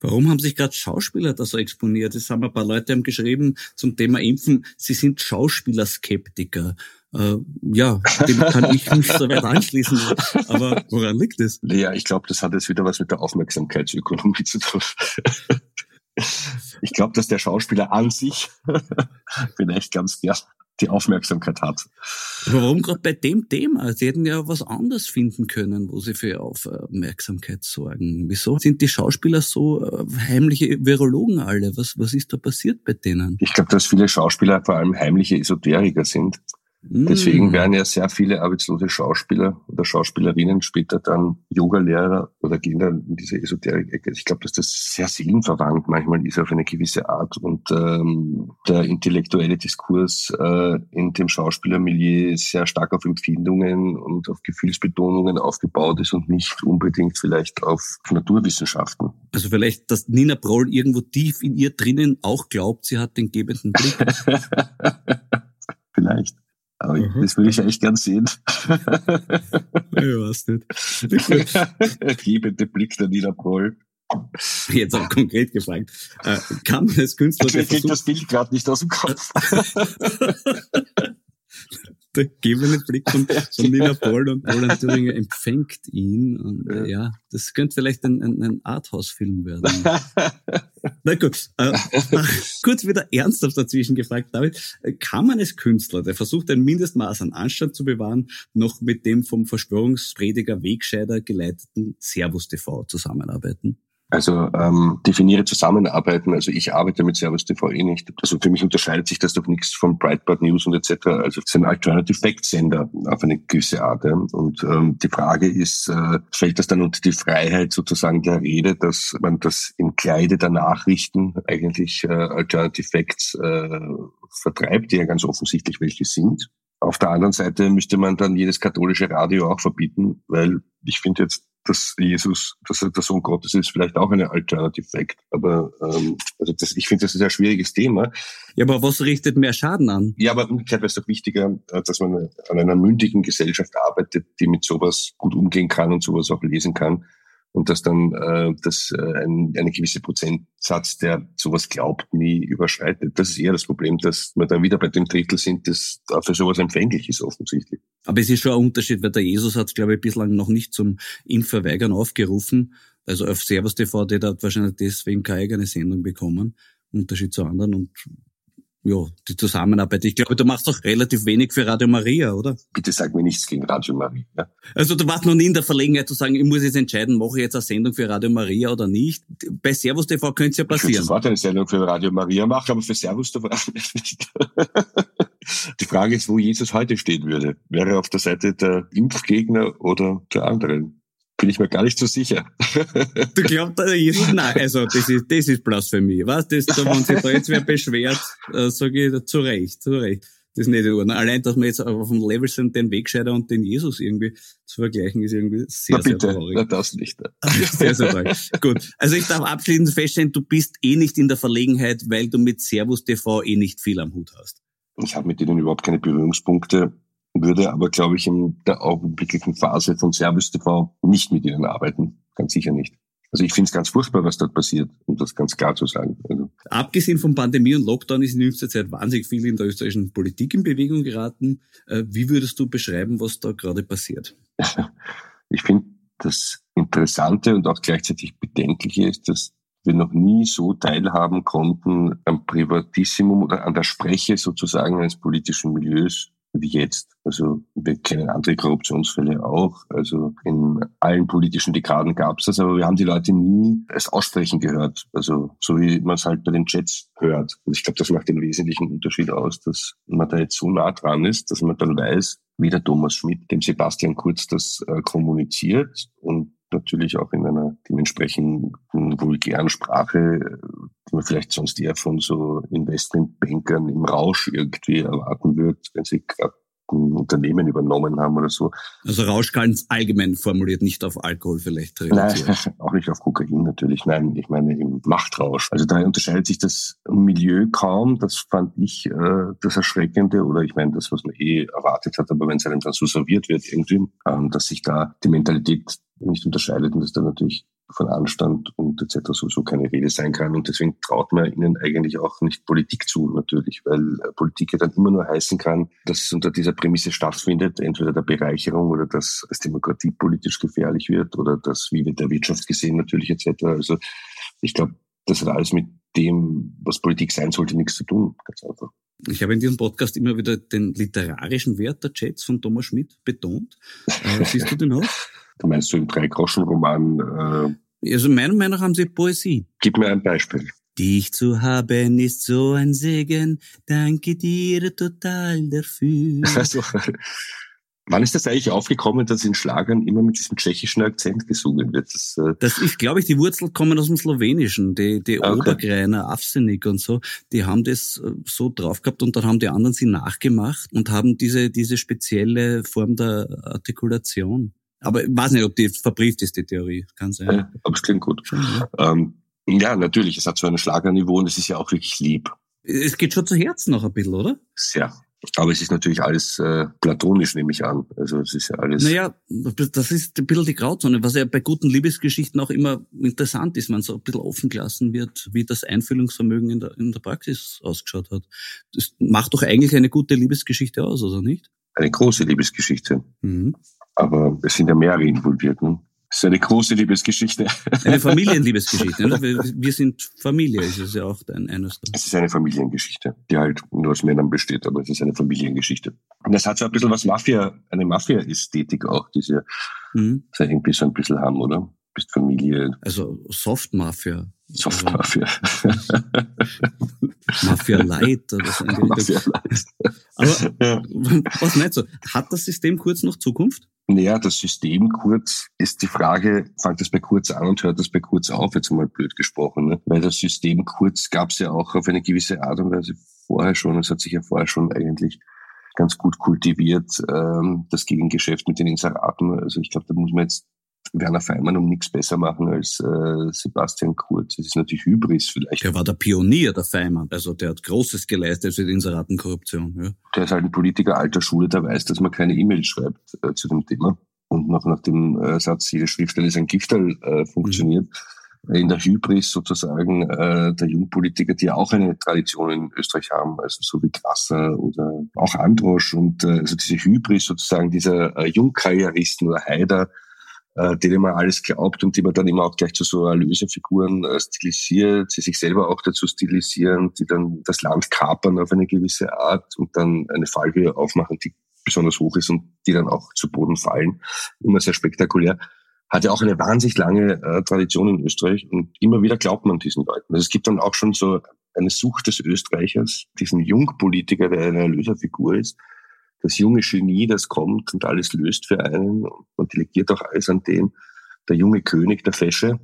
[SPEAKER 2] Warum haben sich gerade Schauspieler da so exponiert? Es haben ein paar Leute haben geschrieben zum Thema Impfen, sie sind Schauspielerskeptiker. Äh, ja, dem kann ich mich so weit anschließen. Aber woran liegt es?
[SPEAKER 5] Ja, ich glaube, das hat jetzt wieder was mit der Aufmerksamkeitsökonomie zu tun. Ich glaube, dass der Schauspieler an sich vielleicht ganz gern die Aufmerksamkeit hat.
[SPEAKER 2] Aber warum gerade bei dem Thema? Sie hätten ja was anderes finden können, wo sie für Aufmerksamkeit sorgen. Wieso sind die Schauspieler so äh, heimliche Virologen alle? Was, was ist da passiert bei denen?
[SPEAKER 5] Ich glaube, dass viele Schauspieler vor allem heimliche Esoteriker sind. Deswegen mm. werden ja sehr viele arbeitslose Schauspieler oder Schauspielerinnen später dann Yogalehrer oder gehen dann in diese Esoterik-Ecke. Ich glaube, dass das sehr seelenverwandt manchmal ist auf eine gewisse Art und ähm, der intellektuelle Diskurs äh, in dem Schauspielermilieu sehr stark auf Empfindungen und auf Gefühlsbetonungen aufgebaut ist und nicht unbedingt vielleicht auf Naturwissenschaften.
[SPEAKER 2] Also vielleicht, dass Nina Broll irgendwo tief in ihr drinnen auch glaubt, sie hat den gebenden Blick.
[SPEAKER 5] vielleicht. Aber mhm. das würde ich echt gern sehen.
[SPEAKER 2] weiß
[SPEAKER 5] nicht. Liebende Blick der Nina.
[SPEAKER 2] Jetzt auch konkret gefragt. Äh, kann man als Künstler...
[SPEAKER 5] Mir kriegt das Bild gerade nicht aus dem Kopf.
[SPEAKER 2] der gebende Blick von, von Nina Paul und Roland Thüringer empfängt ihn. Und ja, ja das könnte vielleicht ein, ein, ein Arthouse-Film werden. Na gut, äh, kurz wieder ernsthaft dazwischen gefragt, David, kann man als Künstler, der versucht ein Mindestmaß an Anstand zu bewahren, noch mit dem vom Verschwörungsprediger Wegscheider geleiteten Servus TV zusammenarbeiten?
[SPEAKER 5] Also ähm, definiere Zusammenarbeiten. Also ich arbeite mit Service TV eh nicht. Also für mich unterscheidet sich das doch nichts von Breitbart News und etc. Also es ist ein Alternative Fact Sender auf eine gewisse Art. Ja. Und ähm, die Frage ist, äh, fällt das dann unter die Freiheit sozusagen der Rede, dass man das im Kleide der Nachrichten eigentlich äh, Alternative Facts äh, vertreibt, die ja ganz offensichtlich welche sind. Auf der anderen Seite müsste man dann jedes katholische Radio auch verbieten, weil ich finde jetzt dass Jesus, dass er der Sohn Gottes ist, vielleicht auch eine Alternative Fact. Aber ähm, also das, ich finde, das ist ein schwieriges Thema.
[SPEAKER 2] Ja, aber was richtet mehr Schaden an?
[SPEAKER 5] Ja, aber umgekehrt wäre es doch wichtiger, äh, dass man an einer mündigen Gesellschaft arbeitet, die mit sowas gut umgehen kann und sowas auch lesen kann, und dass dann äh, das äh, ein, eine gewisse Prozentsatz, der sowas glaubt, nie überschreitet. Das ist eher das Problem, dass wir dann wieder bei dem Drittel sind, das für sowas empfänglich ist offensichtlich.
[SPEAKER 2] Aber es ist schon ein Unterschied, weil der Jesus hat, glaube ich, bislang noch nicht zum Impfverweigern aufgerufen. Also auf Servus TV, der hat wahrscheinlich deswegen keine eigene Sendung bekommen. Unterschied zu anderen. Und ja, die Zusammenarbeit. Ich glaube, du machst doch relativ wenig für Radio Maria, oder?
[SPEAKER 5] Bitte sag mir nichts gegen Radio Maria.
[SPEAKER 2] Also du warst noch nie in der Verlegenheit zu sagen, ich muss jetzt entscheiden, mache ich jetzt eine Sendung für Radio Maria oder nicht. Bei Servus TV könnte es ja passieren. Ich würde
[SPEAKER 5] sofort eine Sendung für Radio Maria machen, aber für Servus TV nicht. Die Frage ist, wo Jesus heute stehen würde. Wäre er auf der Seite der Impfgegner oder der anderen? Bin ich mir gar nicht so sicher.
[SPEAKER 2] Du glaubst, Jesus? Nein, also das ist, das ist Blasphemie. Was? Das, da, wenn sich da jetzt wer beschwert, äh, sage ich zu Recht, zu Recht. Das ist nicht in Ordnung. Allein, dass wir jetzt auf dem Level sind, den Wegscheider und den Jesus irgendwie zu vergleichen, ist irgendwie sehr,
[SPEAKER 5] Na bitte,
[SPEAKER 2] sehr traurig.
[SPEAKER 5] Na das nicht.
[SPEAKER 2] sehr, sehr traurig. Gut. Also ich darf abschließend feststellen, du bist eh nicht in der Verlegenheit, weil du mit Servus TV eh nicht viel am Hut hast.
[SPEAKER 5] Ich habe mit denen überhaupt keine Berührungspunkte würde aber, glaube ich, in der augenblicklichen Phase von Service TV nicht mit ihnen arbeiten. Ganz sicher nicht. Also ich finde es ganz furchtbar, was dort passiert, um das ganz klar zu sagen. Also
[SPEAKER 2] Abgesehen von Pandemie und Lockdown ist in jüngster Zeit wahnsinnig viel in der österreichischen Politik in Bewegung geraten. Äh, wie würdest du beschreiben, was da gerade passiert?
[SPEAKER 5] Ich finde, das Interessante und auch gleichzeitig Bedenkliche ist, dass wir noch nie so teilhaben konnten am Privatissimum oder an der Spreche sozusagen eines politischen Milieus wie jetzt. Also wir kennen andere Korruptionsfälle auch. Also in allen politischen Dekaden gab es das, aber wir haben die Leute nie es aussprechen gehört. Also so wie man es halt bei den Chats hört. Und ich glaube, das macht den wesentlichen Unterschied aus, dass man da jetzt so nah dran ist, dass man dann weiß, wie der Thomas Schmidt dem Sebastian Kurz das äh, kommuniziert und natürlich auch in einer dementsprechend vulgären Sprache, die man vielleicht sonst eher von so Investmentbankern im Rausch irgendwie erwarten wird, wenn sie gerade ein Unternehmen übernommen haben oder so.
[SPEAKER 2] Also Rausch ganz allgemein formuliert, nicht auf Alkohol vielleicht reduziert.
[SPEAKER 5] Nein, auch nicht auf Kokain natürlich. Nein, ich meine im Machtrausch. Also da unterscheidet sich das Milieu kaum. Das fand ich äh, das Erschreckende oder ich meine das, was man eh erwartet hat, aber wenn es einem dann so serviert wird irgendwie, ähm, dass sich da die Mentalität nicht unterscheidet und dass da natürlich von Anstand und etc. sowieso keine Rede sein kann. Und deswegen traut man ihnen eigentlich auch nicht Politik zu, natürlich, weil äh, Politik ja dann immer nur heißen kann, dass es unter dieser Prämisse stattfindet, entweder der Bereicherung oder dass es demokratiepolitisch gefährlich wird oder dass, wie wird der Wirtschaft gesehen natürlich etc. Also ich glaube, das hat alles mit dem, was Politik sein sollte, nichts zu tun, ganz einfach.
[SPEAKER 2] Ich habe in diesem Podcast immer wieder den literarischen Wert der Chats von Thomas Schmidt betont. Äh, siehst du den auch?
[SPEAKER 5] Du meinst du im Drei-Groschen-Roman?
[SPEAKER 2] Äh, also meiner Meinung nach haben sie Poesie.
[SPEAKER 5] Gib mir ein Beispiel.
[SPEAKER 2] Dich zu haben ist so ein Segen, danke dir total dafür.
[SPEAKER 5] Also, Wann ist das eigentlich aufgekommen, dass in Schlagern immer mit diesem tschechischen Akzent gesungen wird?
[SPEAKER 2] Das, äh das ist, glaube ich, die Wurzel kommen aus dem Slowenischen. Die, die okay. Obergreiner, Avsenik und so, die haben das äh, so drauf gehabt und dann haben die anderen sie nachgemacht und haben diese, diese spezielle Form der Artikulation. Aber ich weiß nicht, ob die verbrieft ist, die Theorie. Kann sein.
[SPEAKER 5] Ja, aber es klingt gut. Ja. Ähm, ja, natürlich. Es hat so ein Schlagerniveau und es ist ja auch wirklich lieb.
[SPEAKER 2] Es geht schon zu Herzen noch ein bisschen, oder?
[SPEAKER 5] Sehr. Aber es ist natürlich alles äh, platonisch, nehme ich an. Also es ist ja alles.
[SPEAKER 2] Naja, das ist ein bisschen die Grauzone, was ja bei guten Liebesgeschichten auch immer interessant ist, wenn so ein bisschen offen gelassen wird, wie das Einfühlungsvermögen in der, in der Praxis ausgeschaut hat. Das macht doch eigentlich eine gute Liebesgeschichte aus, oder nicht?
[SPEAKER 5] Eine große Liebesgeschichte. Mhm. Aber es sind ja mehrere involviert. Ne? Das ist eine große Liebesgeschichte.
[SPEAKER 2] Eine Familienliebesgeschichte. Ne? Wir sind Familie, ist es ja auch ein, eines.
[SPEAKER 5] Es ist eine Familiengeschichte, die halt nur aus Männern besteht, aber es ist eine Familiengeschichte. Und das hat so ein bisschen was Mafia, eine Mafia-Ästhetik auch, die sie mhm. irgendwie so ein bisschen haben, oder? Bist Familie.
[SPEAKER 2] Also Soft-Mafia.
[SPEAKER 5] Soft-Mafia.
[SPEAKER 2] Mafia Light oder so. Mafia Light. Aber ja. was meinst du? Hat das System kurz noch Zukunft?
[SPEAKER 5] Naja, das System kurz ist die Frage, fängt das bei kurz an und hört das bei kurz auf, jetzt mal blöd gesprochen. Ne? Weil das System kurz gab es ja auch auf eine gewisse Art und Weise vorher schon. Es hat sich ja vorher schon eigentlich ganz gut kultiviert, ähm, das Gegengeschäft mit den Inseraten. Also ich glaube, da muss man jetzt Werner Feimann um nichts besser machen als äh, Sebastian Kurz. Das ist natürlich Hybris vielleicht.
[SPEAKER 2] Der war der Pionier, der Feimann. Also der hat Großes geleistet für die Inseratenkorruption. Ja.
[SPEAKER 5] Der ist halt ein Politiker alter Schule, der weiß, dass man keine E-Mails schreibt äh, zu dem Thema. Und noch nach dem äh, Satz, jede Schriftstelle ist ein Gifterl, äh, funktioniert. Mhm. In der Hybris sozusagen äh, der Jungpolitiker, die auch eine Tradition in Österreich haben, also so wie Grasser oder auch Androsch und äh, also diese Hybris sozusagen dieser äh, Jungkarrieristen oder Haider, äh, denen man alles glaubt und die man dann immer auch gleich zu so Erlöserfiguren äh, stilisiert, sie sich selber auch dazu stilisieren, die dann das Land kapern auf eine gewisse Art und dann eine Fallhöhe aufmachen, die besonders hoch ist und die dann auch zu Boden fallen. Immer sehr spektakulär. Hat ja auch eine wahnsinnig lange äh, Tradition in Österreich und immer wieder glaubt man diesen Leuten. Also es gibt dann auch schon so eine Sucht des Österreichers, diesen Jungpolitiker, der eine Erlöserfigur ist, das junge Genie, das kommt und alles löst für einen und delegiert auch alles an den. Der junge König der Fäsche,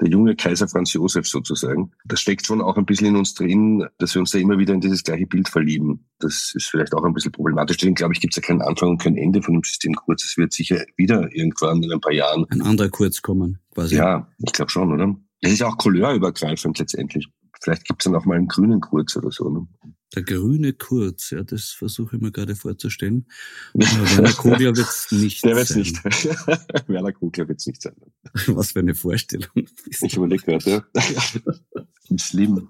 [SPEAKER 5] der junge Kaiser Franz Josef sozusagen. Das steckt schon auch ein bisschen in uns drin, dass wir uns da immer wieder in dieses gleiche Bild verlieben. Das ist vielleicht auch ein bisschen problematisch. Deswegen glaube ich, gibt es ja keinen Anfang und kein Ende von dem System Kurz. Es wird sicher wieder irgendwann in ein paar Jahren
[SPEAKER 2] ein anderer Kurz kommen, quasi.
[SPEAKER 5] Ja, ich glaube schon, oder? Es ist auch couleur-übergreifend letztendlich. Vielleicht gibt es dann auch mal einen grünen Kurz oder so. Ne?
[SPEAKER 2] Der grüne Kurz, ja, das versuche ich mir gerade vorzustellen. Werner Kogler wird es nicht
[SPEAKER 5] Der wird es nicht. Werner Kogler wird es nicht sein.
[SPEAKER 2] Was für eine Vorstellung.
[SPEAKER 5] Ich überlege gerade, ja. Schlimm.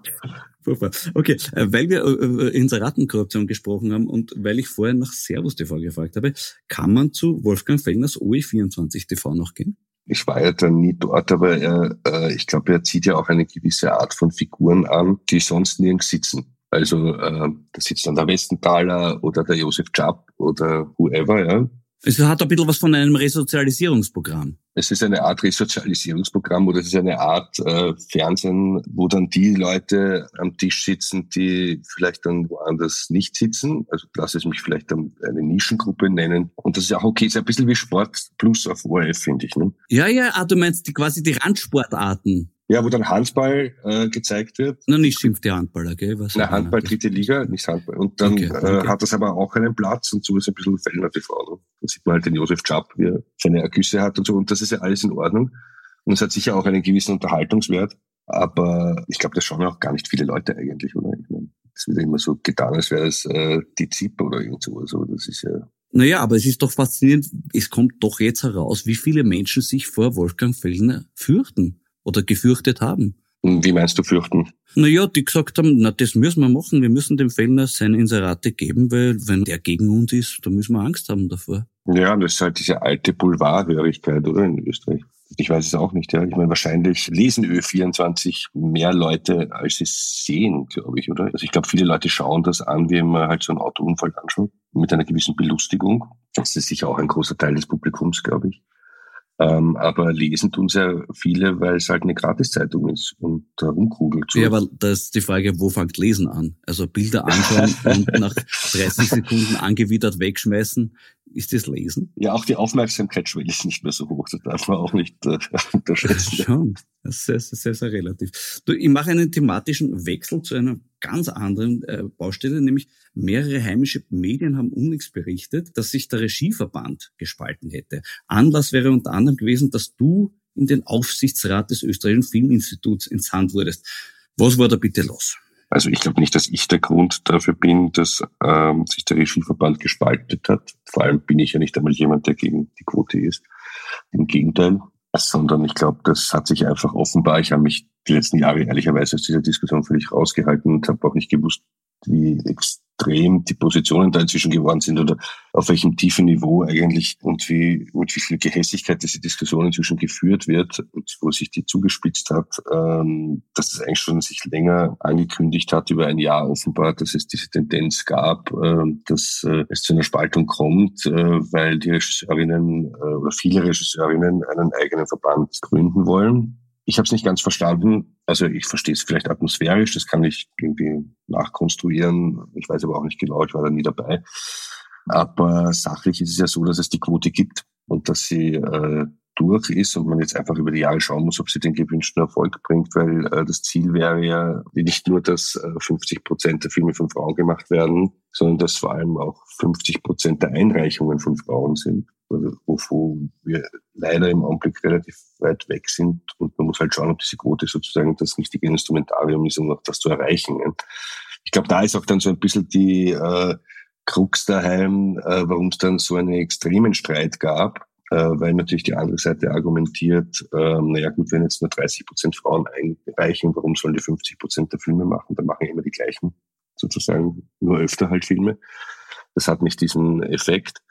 [SPEAKER 2] Okay, äh, weil wir über äh, Inseratenkorruption gesprochen haben und weil ich vorher nach Servus TV gefragt habe, kann man zu Wolfgang Fellners OE24 TV noch gehen?
[SPEAKER 5] Ich war ja dann nie dort, aber er, äh, ich glaube, er zieht ja auch eine gewisse Art von Figuren an, die sonst nirgends sitzen. Also äh, da sitzt dann der Westenthaler oder der Josef Chapp oder whoever, ja.
[SPEAKER 2] Es hat ein bisschen was von einem Resozialisierungsprogramm.
[SPEAKER 5] Es ist eine Art Resozialisierungsprogramm oder es ist eine Art äh, Fernsehen, wo dann die Leute am Tisch sitzen, die vielleicht dann woanders nicht sitzen. Also lass es mich vielleicht dann eine Nischengruppe nennen. Und das ist auch okay, ist ein bisschen wie Sport plus auf ORF, finde ich. Ne?
[SPEAKER 2] Ja, ja, ah, du meinst die, quasi die Randsportarten.
[SPEAKER 5] Ja, wo dann Handball äh, gezeigt wird.
[SPEAKER 2] Na, nicht schimpfte Handballer, gell?
[SPEAKER 5] Was Na, Handball, dritte Liga, nicht Handball. Und dann okay, okay. Äh, hat das aber auch einen Platz und so ist ein bisschen Fellner TV. Ne? Da sieht man halt den Josef Schapp, wie er seine Ergüsse hat und so. Und das ist ja alles in Ordnung. Und es hat sicher auch einen gewissen Unterhaltungswert. Aber ich glaube, das schauen auch gar nicht viele Leute eigentlich, oder? Ich meine, es wird immer so getan, als wäre es äh, die ZIP oder irgend so. Also das ist ja
[SPEAKER 2] naja, aber es ist doch faszinierend, es kommt doch jetzt heraus, wie viele Menschen sich vor Wolfgang Fellner fürchten oder gefürchtet haben.
[SPEAKER 5] Wie meinst du fürchten?
[SPEAKER 2] Naja, die gesagt haben, na, das müssen wir machen. Wir müssen dem Fellner seine Inserate geben, weil wenn der gegen uns ist, da müssen wir Angst haben davor.
[SPEAKER 5] Ja, das ist halt diese alte Boulevardhörigkeit, oder, in Österreich. Ich weiß es auch nicht, ja. Ich meine, wahrscheinlich lesen Ö24 mehr Leute, als sie sehen, glaube ich, oder? Also ich glaube, viele Leute schauen das an, wie man halt so einen Autounfall anschaut, mit einer gewissen Belustigung. Das ist sicher auch ein großer Teil des Publikums, glaube ich. Ähm, aber lesen tun sehr viele, weil es halt eine Gratiszeitung ist und da rumkugelt.
[SPEAKER 2] So. Ja, aber da ist die Frage, wo fängt Lesen an? Also Bilder anschauen und nach 30 Sekunden angewidert wegschmeißen, ist das Lesen?
[SPEAKER 5] Ja, auch die Aufmerksamkeitsschwelle ist nicht mehr so hoch, das darf man auch nicht äh, unterschätzen.
[SPEAKER 2] Schon, sehr, sehr, sehr relativ. Du, ich mache einen thematischen Wechsel zu einer ganz anderen äh, Baustelle, nämlich mehrere heimische Medien haben unnichts berichtet, dass sich der Regieverband gespalten hätte. Anlass wäre unter anderem gewesen, dass du in den Aufsichtsrat des österreichischen Filminstituts ins Hand wurdest. Was war da bitte los?
[SPEAKER 5] Also ich glaube nicht, dass ich der Grund dafür bin, dass ähm, sich der Regieverband gespaltet hat. Vor allem bin ich ja nicht einmal jemand, der gegen die Quote ist. Im Gegenteil. Sondern ich glaube, das hat sich einfach offenbar, ich habe mich die letzten Jahre ehrlicherweise aus dieser Diskussion völlig rausgehalten und habe auch nicht gewusst, wie extrem die Positionen da inzwischen geworden sind oder auf welchem tiefen Niveau eigentlich und wie mit wie viel Gehässigkeit diese Diskussion inzwischen geführt wird und wo sich die zugespitzt hat, ähm, dass es eigentlich schon sich länger angekündigt hat über ein Jahr offenbar, dass es diese Tendenz gab, äh, dass äh, es zu einer Spaltung kommt, äh, weil die Regisseurinnen äh, oder viele Regisseurinnen einen eigenen Verband gründen wollen ich habe es nicht ganz verstanden. Also ich verstehe es vielleicht atmosphärisch, das kann ich irgendwie nachkonstruieren. Ich weiß aber auch nicht genau, ich war da nie dabei. Aber sachlich ist es ja so, dass es die Quote gibt und dass sie äh, durch ist und man jetzt einfach über die Jahre schauen muss, ob sie den gewünschten Erfolg bringt, weil äh, das Ziel wäre ja nicht nur, dass äh, 50 Prozent der Filme von Frauen gemacht werden, sondern dass vor allem auch 50 Prozent der Einreichungen von Frauen sind, wovon wir leider im Augenblick relativ weit weg sind und man muss halt schauen, ob diese Quote sozusagen das richtige Instrumentarium ist, um das zu erreichen. Ich glaube, da ist auch dann so ein bisschen die äh, Krux daheim, äh, warum es dann so einen extremen Streit gab äh, weil natürlich die andere Seite argumentiert, ähm, naja gut, wenn jetzt nur 30 Prozent Frauen einreichen, warum sollen die 50 Prozent der Filme machen? Dann machen immer die gleichen, sozusagen nur öfter halt Filme. Das hat nicht diesen Effekt.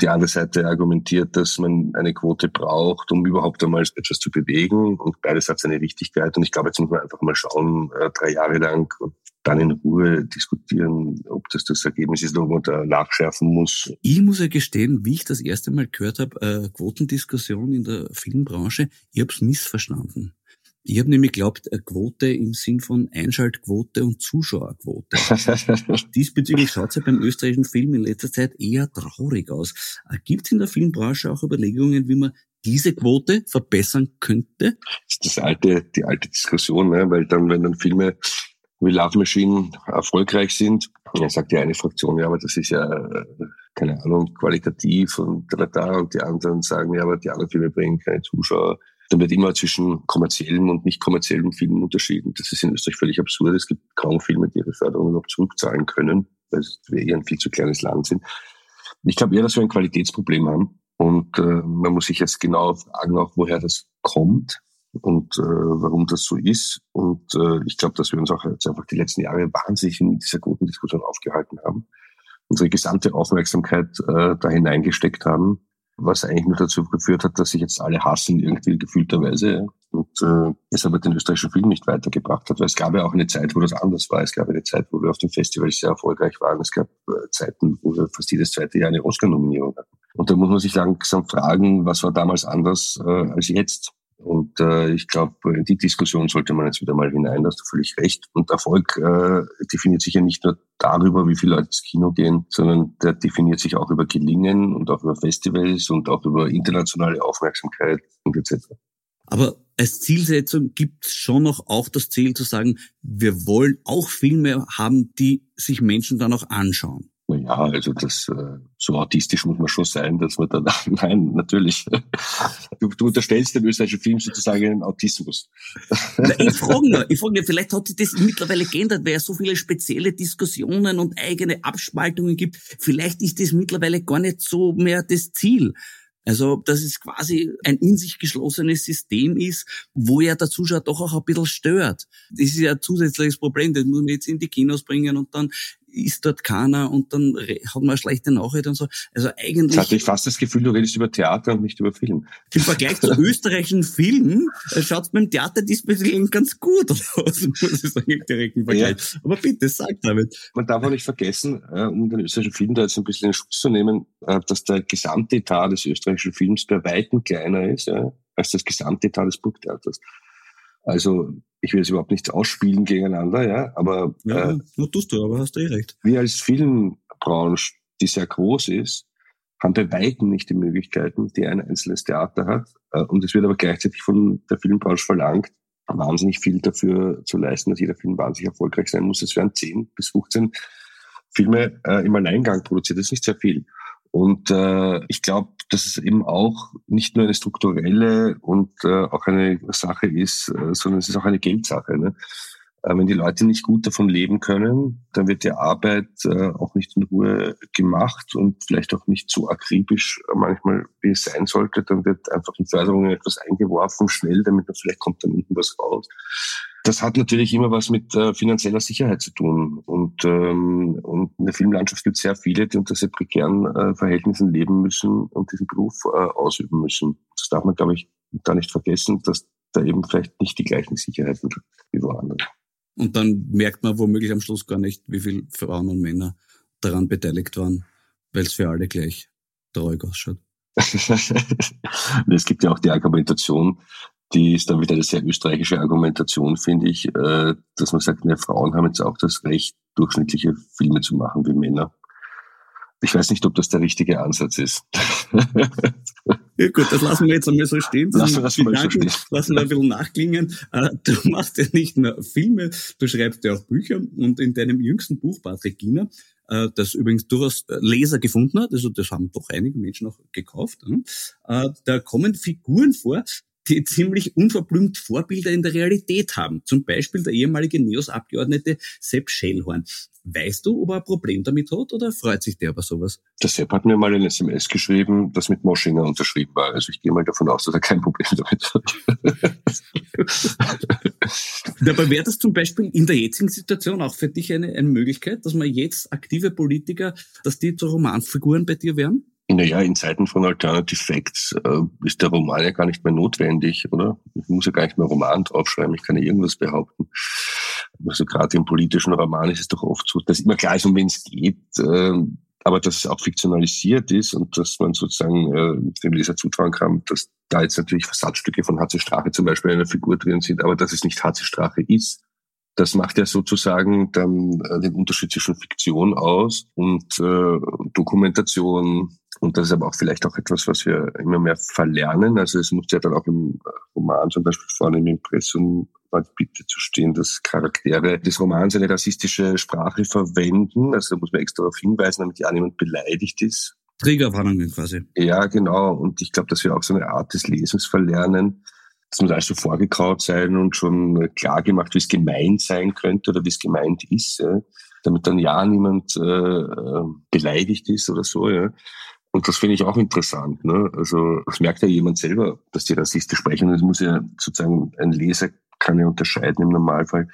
[SPEAKER 5] Die andere Seite argumentiert, dass man eine Quote braucht, um überhaupt einmal etwas zu bewegen. Und beides hat seine Richtigkeit. Und ich glaube, jetzt muss man einfach mal schauen, äh, drei Jahre lang und dann in Ruhe diskutieren, ob das das Ergebnis ist ob man da nachschärfen muss.
[SPEAKER 2] Ich muss ja gestehen, wie ich das erste Mal gehört habe, äh, Quotendiskussion in der Filmbranche, ich habe es missverstanden. Ich habe nämlich geglaubt, eine Quote im Sinn von Einschaltquote und Zuschauerquote. Diesbezüglich schaut es ja beim österreichischen Film in letzter Zeit eher traurig aus. Äh, Gibt es in der Filmbranche auch Überlegungen, wie man diese Quote verbessern könnte?
[SPEAKER 5] Das ist das alte, die alte Diskussion, ne? weil dann, wenn dann Filme wie Love Machine erfolgreich sind, ja, sagt ja eine Fraktion, ja, aber das ist ja, äh, keine Ahnung, qualitativ und da, da, und die anderen sagen, ja, aber die anderen Filme bringen keine Zuschauer. Dann wird immer zwischen kommerziellen und nicht kommerziellen Filmen unterschieden. Das ist in Österreich völlig absurd. Es gibt kaum Filme, die ihre Förderung überhaupt zurückzahlen können, weil wir eher ein viel zu kleines Land sind. Ich glaube eher, dass wir ein Qualitätsproblem haben. Und äh, man muss sich jetzt genau fragen, auch woher das kommt und äh, warum das so ist. Und äh, ich glaube, dass wir uns auch jetzt einfach die letzten Jahre wahnsinnig in dieser guten Diskussion aufgehalten haben, unsere gesamte Aufmerksamkeit äh, da hineingesteckt haben, was eigentlich nur dazu geführt hat, dass sich jetzt alle hassen irgendwie gefühlterweise und äh, es aber den österreichischen Film nicht weitergebracht hat, weil es gab ja auch eine Zeit, wo das anders war. Es gab eine Zeit, wo wir auf dem Festival sehr erfolgreich waren. Es gab äh, Zeiten, wo wir fast jedes zweite Jahr eine Oscar-Nominierung hatten. Und da muss man sich langsam fragen, was war damals anders äh, als jetzt? Und äh, ich glaube, in die Diskussion sollte man jetzt wieder mal hinein, hast du völlig recht. Und Erfolg äh, definiert sich ja nicht nur darüber, wie viele Leute ins Kino gehen, sondern der definiert sich auch über Gelingen und auch über Festivals und auch über internationale Aufmerksamkeit und etc.
[SPEAKER 2] Aber als Zielsetzung gibt es schon noch auch das Ziel zu sagen, wir wollen auch Filme haben, die sich Menschen dann auch anschauen.
[SPEAKER 5] Ja, also das äh, so autistisch muss man schon sein, dass man dann nein, natürlich. Du, du unterstellst dem österreichischen Film sozusagen einen Autismus.
[SPEAKER 2] Na, ich frage nur, ich frage nur, vielleicht hat sich das mittlerweile geändert, weil es so viele spezielle Diskussionen und eigene Abspaltungen gibt. Vielleicht ist das mittlerweile gar nicht so mehr das Ziel. Also, dass es quasi ein in sich geschlossenes System ist, wo ja der Zuschauer doch auch ein bisschen stört. Das ist ja ein zusätzliches Problem, das muss man jetzt in die Kinos bringen und dann ist dort keiner und dann hat man eine schlechte Nachricht und so. Also eigentlich.
[SPEAKER 5] Jetzt hatte ich fast das Gefühl, du redest über Theater und nicht über Film.
[SPEAKER 2] Im Vergleich zu österreichischen Filmen äh, schaut es beim Theater diesbezüglich ganz gut aus, muss ich sagen, im Vergleich. Ja. Aber bitte, sag damit.
[SPEAKER 5] Man darf auch nicht vergessen, äh, um den österreichischen Film da jetzt ein bisschen in Schutz zu nehmen, äh, dass der gesamte Etat des österreichischen Films bei Weitem kleiner ist als das gesamte Etat des Burgtheaters. Also ich will es überhaupt nicht ausspielen gegeneinander, ja, aber
[SPEAKER 2] ja, äh, tust du, aber hast du eh recht.
[SPEAKER 5] Wir als Filmbranche, die sehr groß ist, haben bei weitem nicht die Möglichkeiten, die ein einzelnes Theater hat. Äh, und es wird aber gleichzeitig von der Filmbranche verlangt, wahnsinnig viel dafür zu leisten, dass jeder Film wahnsinnig erfolgreich sein muss. Es werden 10 bis 15 Filme äh, im Alleingang produziert. Das ist nicht sehr viel. Und äh, ich glaube, dass es eben auch nicht nur eine strukturelle und äh, auch eine Sache ist, äh, sondern es ist auch eine Geldsache. Ne? Äh, wenn die Leute nicht gut davon leben können, dann wird die Arbeit äh, auch nicht in Ruhe gemacht und vielleicht auch nicht so akribisch manchmal, wie es sein sollte. Dann wird einfach in Förderungen etwas eingeworfen, schnell, damit man vielleicht kommt dann unten was raus. Das hat natürlich immer was mit äh, finanzieller Sicherheit zu tun. Und, ähm, und in der Filmlandschaft gibt es sehr viele, die unter sehr prekären äh, Verhältnissen leben müssen und diesen Beruf äh, ausüben müssen. Das darf man, glaube ich, da nicht vergessen, dass da eben vielleicht nicht die gleichen Sicherheiten wie woanders.
[SPEAKER 2] Und dann merkt man womöglich am Schluss gar nicht, wie viele Frauen und Männer daran beteiligt waren, weil es für alle gleich traurig ausschaut.
[SPEAKER 5] es gibt ja auch die Argumentation, die ist dann wieder eine sehr österreichische Argumentation, finde ich, äh, dass man sagt, ne, Frauen haben jetzt auch das Recht, durchschnittliche Filme zu machen wie Männer. Ich weiß nicht, ob das der richtige Ansatz ist.
[SPEAKER 2] Ja gut, das lassen wir jetzt einmal so stehen.
[SPEAKER 5] Lassen wir das mal so stehen.
[SPEAKER 2] Lassen wir ein bisschen nachklingen. Äh, du machst ja nicht nur Filme, du schreibst ja auch Bücher und in deinem jüngsten Buch, Patrick Giener, äh, das übrigens durchaus Leser gefunden hat, also das haben doch einige Menschen auch gekauft, äh, da kommen Figuren vor, die ziemlich unverblümt Vorbilder in der Realität haben. Zum Beispiel der ehemalige NEOS-Abgeordnete Sepp Schellhorn. Weißt du, ob er ein Problem damit hat oder freut sich der über sowas?
[SPEAKER 5] Der Sepp hat mir mal ein SMS geschrieben, das mit Moschinger unterschrieben war. Also ich gehe mal davon aus, dass er kein Problem damit hat.
[SPEAKER 2] Dabei wäre das zum Beispiel in der jetzigen Situation auch für dich eine, eine Möglichkeit, dass man jetzt aktive Politiker, dass die zu Romanfiguren bei dir wären?
[SPEAKER 5] Naja, in Zeiten von Alternative Facts äh, ist der Roman ja gar nicht mehr notwendig, oder? Ich muss ja gar nicht mehr Roman draufschreiben, ich kann ja irgendwas behaupten. Also gerade im politischen Roman ist es doch oft so, dass immer klar ist, um wen es geht, äh, aber dass es auch fiktionalisiert ist und dass man sozusagen äh, dem Leser zutrauen kann, dass da jetzt natürlich Versatzstücke von Hatze Strache zum Beispiel in einer Figur drin sind, aber dass es nicht Hatze Strache ist. Das macht ja sozusagen dann äh, den Unterschied zwischen Fiktion aus und äh, Dokumentation, und das ist aber auch vielleicht auch etwas, was wir immer mehr verlernen. Also es muss ja dann auch im Roman zum Beispiel vorne im Impressum bitte zu stehen, dass Charaktere des Romans eine rassistische Sprache verwenden. Also da muss man extra darauf hinweisen, damit ja niemand beleidigt ist.
[SPEAKER 2] Trägerwarnungen quasi.
[SPEAKER 5] Ja, genau. Und ich glaube, dass wir auch so eine Art des Lesens verlernen. Das muss alles so vorgekraut sein und schon klar gemacht, wie es gemeint sein könnte oder wie es gemeint ist, ja. damit dann ja niemand äh, beleidigt ist oder so. Ja. Und das finde ich auch interessant. Ne? Also das merkt ja jemand selber, dass die rassistisch sprechen. Es muss ja sozusagen ein Leser kann ja unterscheiden im Normalfall,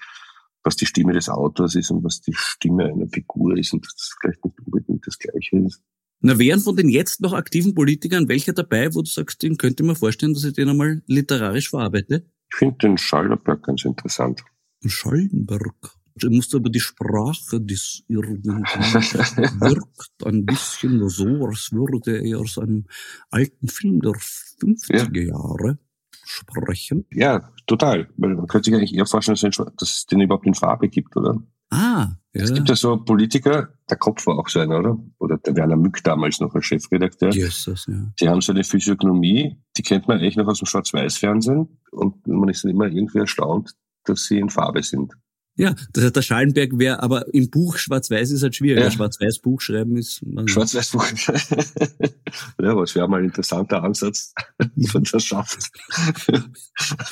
[SPEAKER 5] was die Stimme des Autors ist und was die Stimme einer Figur ist und dass das vielleicht nicht unbedingt das Gleiche ist.
[SPEAKER 2] Na, wären von den jetzt noch aktiven Politikern welcher dabei, wo du sagst, den könnte man vorstellen, dass ich den einmal literarisch verarbeite?
[SPEAKER 5] Ich finde den Schallenberg ganz interessant.
[SPEAKER 2] Schallenberg? Du musst aber die Sprache des irgendwie wirkt ein bisschen so, als würde er aus einem alten Film der 50er ja. Jahre sprechen.
[SPEAKER 5] Ja, total. Man könnte sich eigentlich eher vorstellen, dass es den überhaupt in Farbe gibt, oder?
[SPEAKER 2] Ah,
[SPEAKER 5] ja. Es gibt ja so Politiker, der Kopf war auch so einer, oder? Oder der Werner Mück damals noch als Chefredakteur.
[SPEAKER 2] Jesus, ja.
[SPEAKER 5] Die haben so eine Physiognomie, die kennt man echt noch aus dem Schwarz-Weiß-Fernsehen und man ist dann immer irgendwie erstaunt, dass sie in Farbe sind.
[SPEAKER 2] Ja, das heißt, der Schallenberg wäre, aber im Buch Schwarz-Weiß ist halt schwierig. Ja. Schwarz-Weiß-Buch schreiben ist.
[SPEAKER 5] Schwarz-Weiß-Buch. ja, aber es wäre mal ein interessanter Ansatz, wie man das schafft.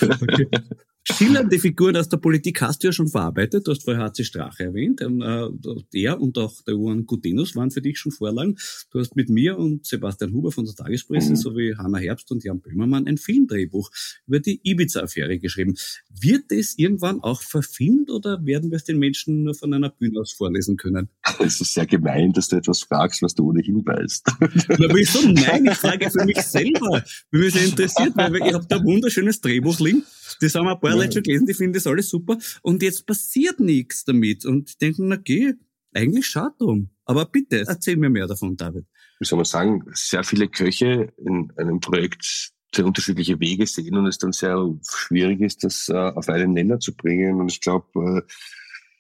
[SPEAKER 2] okay. Schillernde Figuren aus der Politik hast du ja schon verarbeitet. Du hast vorher HC Strache erwähnt. Ähm, äh, der und auch der Johann Gutenus waren für dich schon Vorlagen. Du hast mit mir und Sebastian Huber von der Tagespresse mhm. sowie Hanna Herbst und Jan Böhmermann ein Filmdrehbuch über die Ibiza-Affäre geschrieben. Wird es irgendwann auch verfilmt oder werden wir es den Menschen nur von einer Bühne aus vorlesen können?
[SPEAKER 5] Es ist sehr gemein, dass du etwas fragst, was du ohnehin weißt.
[SPEAKER 2] Na, wieso? Nein, ich frage für mich selber. Bin mich sehr interessiert, weil ich habe da ein wunderschönes Drehbuch liegen das haben ein paar ja. Leute schon gelesen, die finden das alles super. Und jetzt passiert nichts damit. Und denken, na geh, eigentlich schade drum. Aber bitte, erzähl mir mehr davon, David.
[SPEAKER 5] Wie soll man sagen, sehr viele Köche in einem Projekt sehr unterschiedliche Wege sehen und es dann sehr schwierig ist, das äh, auf einen Nenner zu bringen. Und ich glaube, äh,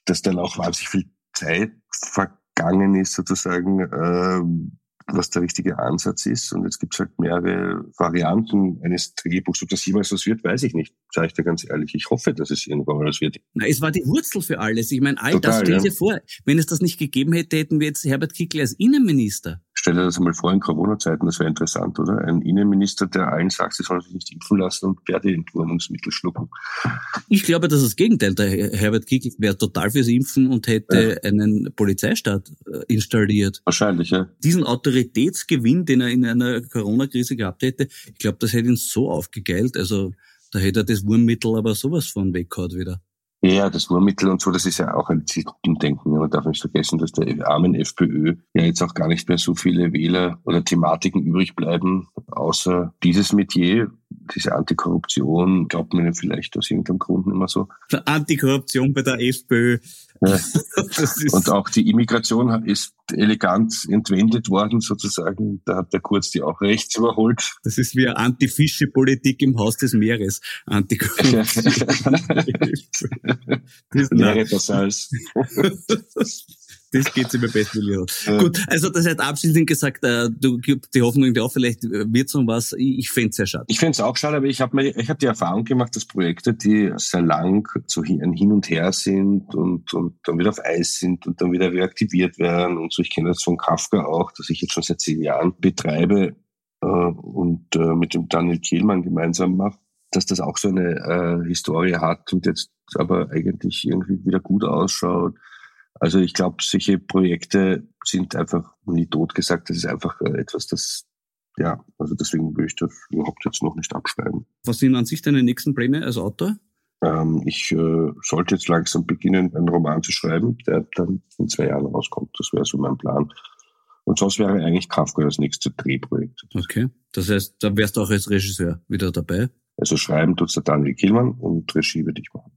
[SPEAKER 5] dass dann auch wahnsinnig viel Zeit vergangen ist, sozusagen, äh, was der richtige Ansatz ist. Und jetzt gibt es halt mehrere Varianten eines Drehbuchs. Ob das jemals was wird, weiß ich nicht, sage ich dir ganz ehrlich. Ich hoffe, dass es irgendwann mal was wird.
[SPEAKER 2] Na, es war die Wurzel für alles. Ich meine, all Total, das stell dir ja. vor. Wenn es das nicht gegeben hätte, hätten wir jetzt Herbert Kickl als Innenminister.
[SPEAKER 5] Stell dir das einmal vor in Corona-Zeiten, das wäre interessant, oder? Ein Innenminister, der allen sagt, sie sollen sich nicht impfen lassen und Pferdeentwurmungsmittel schlucken.
[SPEAKER 2] Ich glaube, dass das Gegenteil. Der Herbert Kickl wäre total fürs Impfen und hätte ja. einen Polizeistaat äh, installiert.
[SPEAKER 5] Wahrscheinlich, ja.
[SPEAKER 2] Diesen Autoritätsgewinn, den er in einer Corona-Krise gehabt hätte, ich glaube, das hätte ihn so aufgegeilt. Also da hätte er das Wurmmittel aber sowas von weggehauen wieder.
[SPEAKER 5] Ja, das Wurmmittel und so, das ist ja auch ein Denken. Man darf nicht vergessen, dass der armen FPÖ ja jetzt auch gar nicht mehr so viele Wähler oder Thematiken übrig bleiben, außer dieses Metier, diese Antikorruption, glaubt man ja vielleicht aus irgendeinem Grund immer so.
[SPEAKER 2] Antikorruption bei der FPÖ.
[SPEAKER 5] Ja. und auch die Immigration ist elegant entwendet worden, sozusagen. Da hat der Kurz die auch rechts überholt.
[SPEAKER 2] Das ist wie eine Antifische-Politik im Haus des Meeres. Antikorruption.
[SPEAKER 5] Meere das Salz.
[SPEAKER 2] Das geht immer bestmöglich ja. Gut, also das hat abschließend gesagt, äh, du gibst die Hoffnung auch vielleicht wird so was. Ich fände es sehr schade.
[SPEAKER 5] Ich fände es auch schade, aber ich habe ich hab die Erfahrung gemacht, dass Projekte, die sehr lang so ein Hin und Her sind und, und dann wieder auf Eis sind und dann wieder reaktiviert werden und so, ich kenne das von Kafka auch, dass ich jetzt schon seit zehn Jahren betreibe äh, und äh, mit dem Daniel Kehlmann gemeinsam mache, dass das auch so eine äh, Historie hat und jetzt aber eigentlich irgendwie wieder gut ausschaut also ich glaube, solche Projekte sind einfach nie tot gesagt. Das ist einfach äh, etwas, das, ja, also deswegen würde ich das überhaupt jetzt noch nicht abschreiben.
[SPEAKER 2] Was sind an sich deine nächsten Pläne als Autor?
[SPEAKER 5] Ähm, ich äh, sollte jetzt langsam beginnen, einen Roman zu schreiben, der dann in zwei Jahren rauskommt. Das wäre so mein Plan. Und sonst wäre eigentlich Kafka das nächste Drehprojekt.
[SPEAKER 2] Okay. Das heißt, da wärst du auch als Regisseur wieder dabei?
[SPEAKER 5] Also schreiben tut's der Daniel Kielmann und Regie würde ich machen.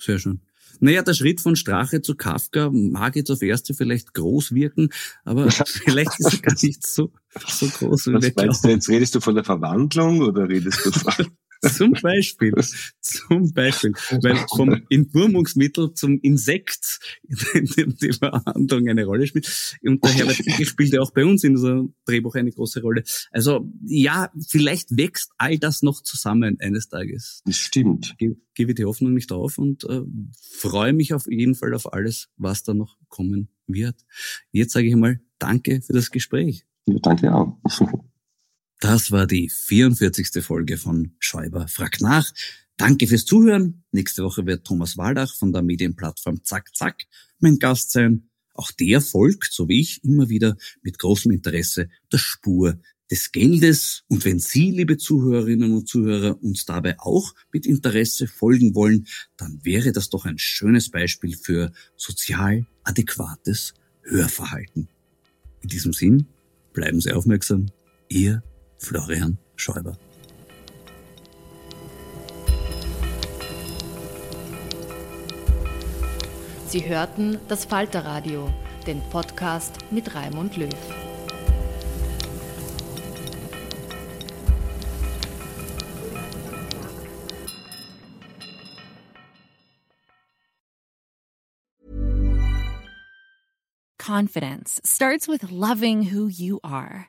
[SPEAKER 2] Sehr schön. Naja, der Schritt von Strache zu Kafka mag jetzt auf erste vielleicht groß wirken, aber vielleicht ist er gar nicht so, so groß.
[SPEAKER 5] Wie Was meinst du, jetzt redest du von der Verwandlung oder redest du von...
[SPEAKER 2] Zum Beispiel. Zum Beispiel. Weil vom Entwurmungsmittel zum Insekt in die Verhandlung eine Rolle spielt. Und der Herbert spielt ja auch bei uns in unserem Drehbuch eine große Rolle. Also ja, vielleicht wächst all das noch zusammen eines Tages.
[SPEAKER 5] Das stimmt.
[SPEAKER 2] Ich gebe die Hoffnung nicht auf und äh, freue mich auf jeden Fall auf alles, was da noch kommen wird. Jetzt sage ich mal Danke für das Gespräch.
[SPEAKER 5] Ja, danke auch.
[SPEAKER 2] Das war die 44. Folge von Schäuber fragt nach. Danke fürs Zuhören. Nächste Woche wird Thomas Waldach von der Medienplattform Zack Zack mein Gast sein. Auch der folgt, so wie ich, immer wieder mit großem Interesse der Spur des Geldes. Und wenn Sie, liebe Zuhörerinnen und Zuhörer, uns dabei auch mit Interesse folgen wollen, dann wäre das doch ein schönes Beispiel für sozial adäquates Hörverhalten. In diesem Sinn, bleiben Sie aufmerksam. Ihr Florian Schäuber.
[SPEAKER 1] Sie hörten das Falterradio, den Podcast mit Raimund Löw.
[SPEAKER 7] Confidence starts with loving who you are.